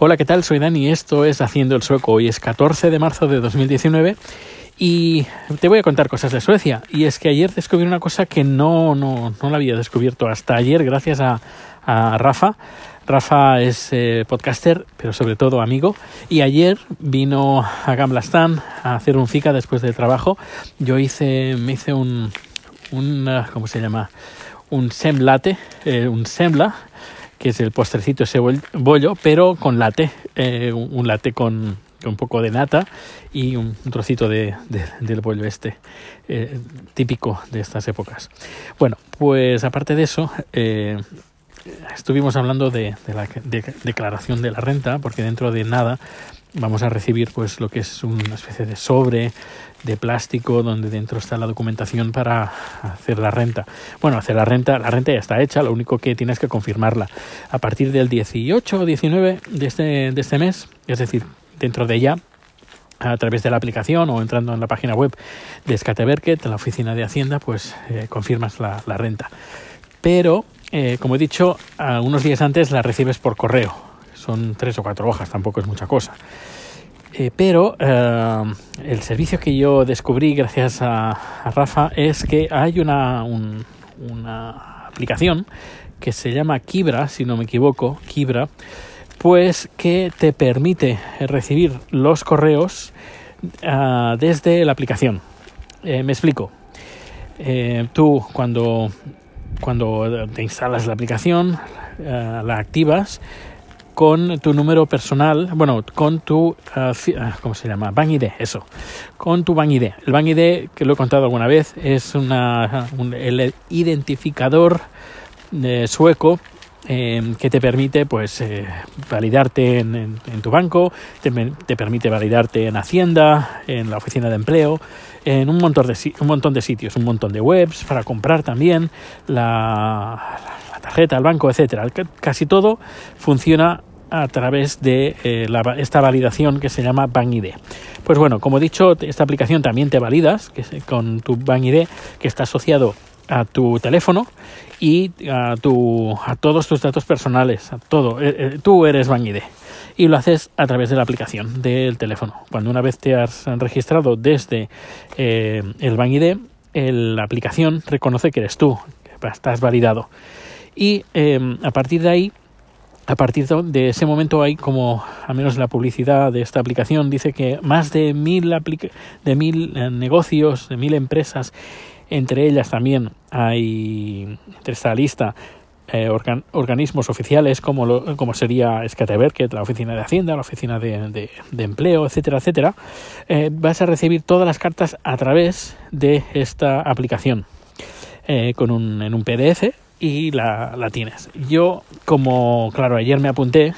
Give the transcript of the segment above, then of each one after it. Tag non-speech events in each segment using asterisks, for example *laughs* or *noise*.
Hola, ¿qué tal? Soy Dani esto es Haciendo el Sueco. Hoy es 14 de marzo de 2019 y te voy a contar cosas de Suecia. Y es que ayer descubrí una cosa que no, no, no la había descubierto hasta ayer gracias a, a Rafa. Rafa es eh, podcaster, pero sobre todo amigo. Y ayer vino a Gamblastan a hacer un FICA después del trabajo. Yo hice, me hice un, un ¿cómo se llama? Un semlate, eh, un sembla, que es el postrecito ese bollo, pero con latte, eh, un latte con, un poco de nata y un, trocito de, del bollo este, eh, típico de estas épocas. Bueno, pues aparte de eso, eh, estuvimos hablando de, la declaración de la renta, porque dentro de nada vamos a recibir pues lo que es una especie de sobre de plástico donde dentro está la documentación para hacer la renta. Bueno, hacer la renta, la renta ya está hecha, lo único que tienes que confirmarla. A partir del 18 o 19 de este, de este mes, es decir, dentro de ya, a través de la aplicación o entrando en la página web de Skateverket, la oficina de Hacienda, pues eh, confirmas la, renta. Pero, eh, como he dicho, unos días antes la recibes por correo. Son tres o cuatro hojas, tampoco es mucha cosa. Eh, pero eh, el servicio que yo descubrí gracias a, Rafa es que hay una, una, aplicación que se llama Kibra, si no me equivoco, Kibra, pues que te permite recibir los correos eh, desde la aplicación. me explico. tú cuando, cuando te instalas la aplicación, la activas, con tu número personal, bueno, con tu, uh, ¿cómo se llama? Bank ID, eso, con tu Bank ID. El Bank ID, que lo he contado alguna vez, es una, un, el identificador de sueco eh, que te permite pues eh, validarte en, tu banco, te, te, permite validarte en Hacienda, en la oficina de empleo, en un montón de, un montón de sitios, un montón de webs para comprar también la, la tarjeta, el banco, etcétera. Casi todo funciona a través de eh, esta validación que se llama BankID. Pues bueno, como he dicho, esta aplicación también te validas que con tu BankID que está asociado a tu teléfono y a, todos tus datos personales, a todo. Eh, eh, tú eres BankID y lo haces a través de la aplicación del teléfono. Cuando una vez te has registrado desde el BankID, la aplicación reconoce que eres tú, que estás validado. Y a partir de ahí a partir de ese momento hay como, al menos la publicidad de esta aplicación dice que más de mil, de mil eh, negocios, de mil empresas, entre ellas también hay, entre esta lista, eh, organismos oficiales como, lo, como sería Skateverket, la oficina de Hacienda, la oficina de, de, empleo, etcétera, etcétera, eh, vas a recibir todas las cartas a través de esta aplicación. con un, en un PDF y la, la tienes. Yo, como, claro, ayer me apunté,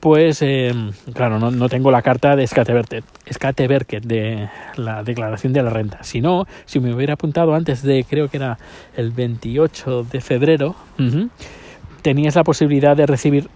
pues, eh, claro, no, no, tengo la carta de Skateverket, de la declaración de la renta. Si no, si me hubiera apuntado antes de, creo que era el 28 de febrero, tenías la posibilidad de recibir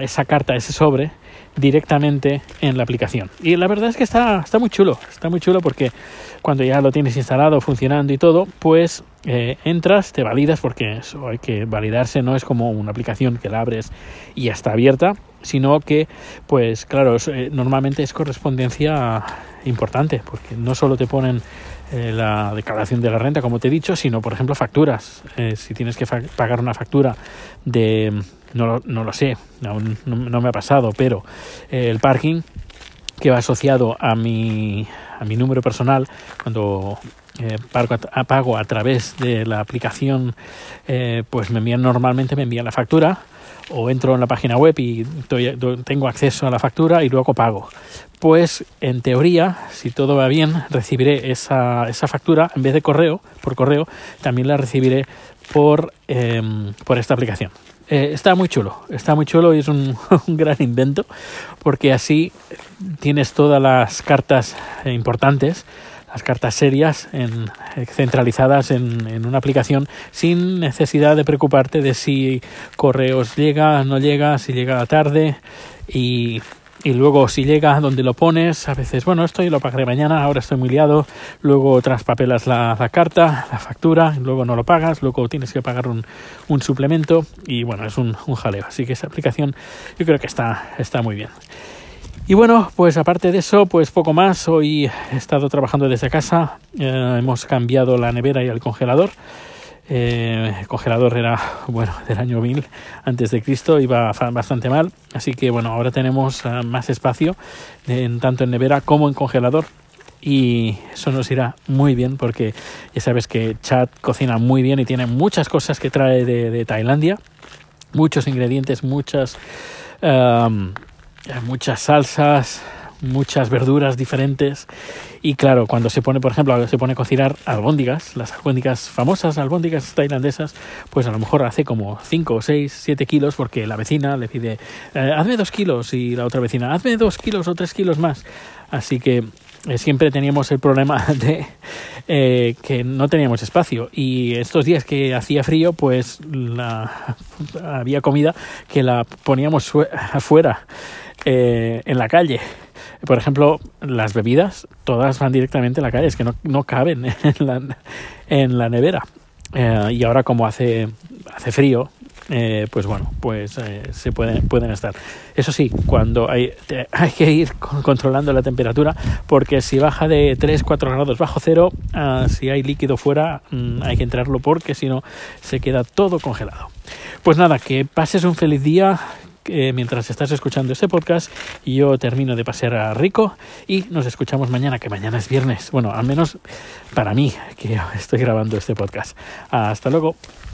esa carta, ese sobre, directamente en la aplicación. Y la verdad es que está, está muy chulo, está muy chulo porque cuando ya lo tienes instalado, funcionando y todo, pues eh, entras, te validas, porque eso hay que validarse, no es como una aplicación que la abres y ya está abierta, sino que, pues claro, eh, normalmente es correspondencia importante, porque no solo te ponen eh, la declaración de la renta, como te he dicho, sino, por ejemplo, facturas. si tienes que pagar una factura de, no, no lo sé, aún no, me ha pasado, pero el parking que va asociado a mi, a mi número personal cuando eh, pago, a, pago, a, través de la aplicación, eh, pues me envían normalmente me envían la factura o entro en la página web y tengo acceso a la factura y luego pago. Pues en teoría, si todo va bien, recibiré esa, esa factura en vez de correo, por correo, también la recibiré por, em, por esta aplicación. Eh, está muy chulo, está muy chulo y es un, *laughs* gran invento porque así tienes todas las cartas importantes, las cartas serias en, centralizadas en, en, una aplicación sin necesidad de preocuparte de si correos llega, no llega, si llega tarde y y luego si llega donde lo pones, a veces, bueno, esto yo lo pagaré mañana, ahora estoy muy liado, luego traspapelas la, la carta, la factura, luego no lo pagas, luego tienes que pagar un, un suplemento y bueno, es un, un, jaleo. Así que esa aplicación yo creo que está, está muy bien. Y bueno, pues aparte de eso, pues poco más. Hoy he estado trabajando desde casa, eh, hemos cambiado la nevera y el congelador. Eh, el congelador era bueno del año 1000 antes de Cristo iba bastante mal. Así que bueno ahora tenemos uh, más espacio en, tanto en nevera como en congelador. Y eso nos irá muy bien porque ya sabes que Chad cocina muy bien y tiene muchas cosas que trae de, Tailandia. Muchos ingredientes muchas um, muchas salsas muchas verduras diferentes. Y claro, cuando se pone, por ejemplo, se pone a cocinar albóndigas, las albóndigas famosas, albóndigas tailandesas, pues a lo mejor hace como 5 o 6, 7 kilos porque la vecina le pide, eh, hazme 2 kilos y la otra vecina, hazme 2 kilos o 3 kilos más. Así que eh, siempre teníamos el problema *laughs* de eh, que no teníamos espacio. Y estos días que hacía frío pues la, había comida que la poníamos afuera en la calle por ejemplo, las bebidas, todas van directamente a la calle, es que no, no caben *laughs* en la, nevera. Eh, y ahora como hace, hace frío, eh, pues bueno, pues eh, se pueden, pueden estar. Eso sí, cuando hay, hay que ir controlando la temperatura, porque si baja de 3, 4 grados bajo cero, uh, si hay líquido fuera, um, hay que entrarlo porque si no se queda todo congelado. Pues nada, que pases un feliz día, eh, mientras estás escuchando este podcast. Yo termino de pasear a Rico y nos escuchamos mañana, que mañana es viernes. Bueno, al menos para mí, que estoy grabando este podcast. Hasta luego.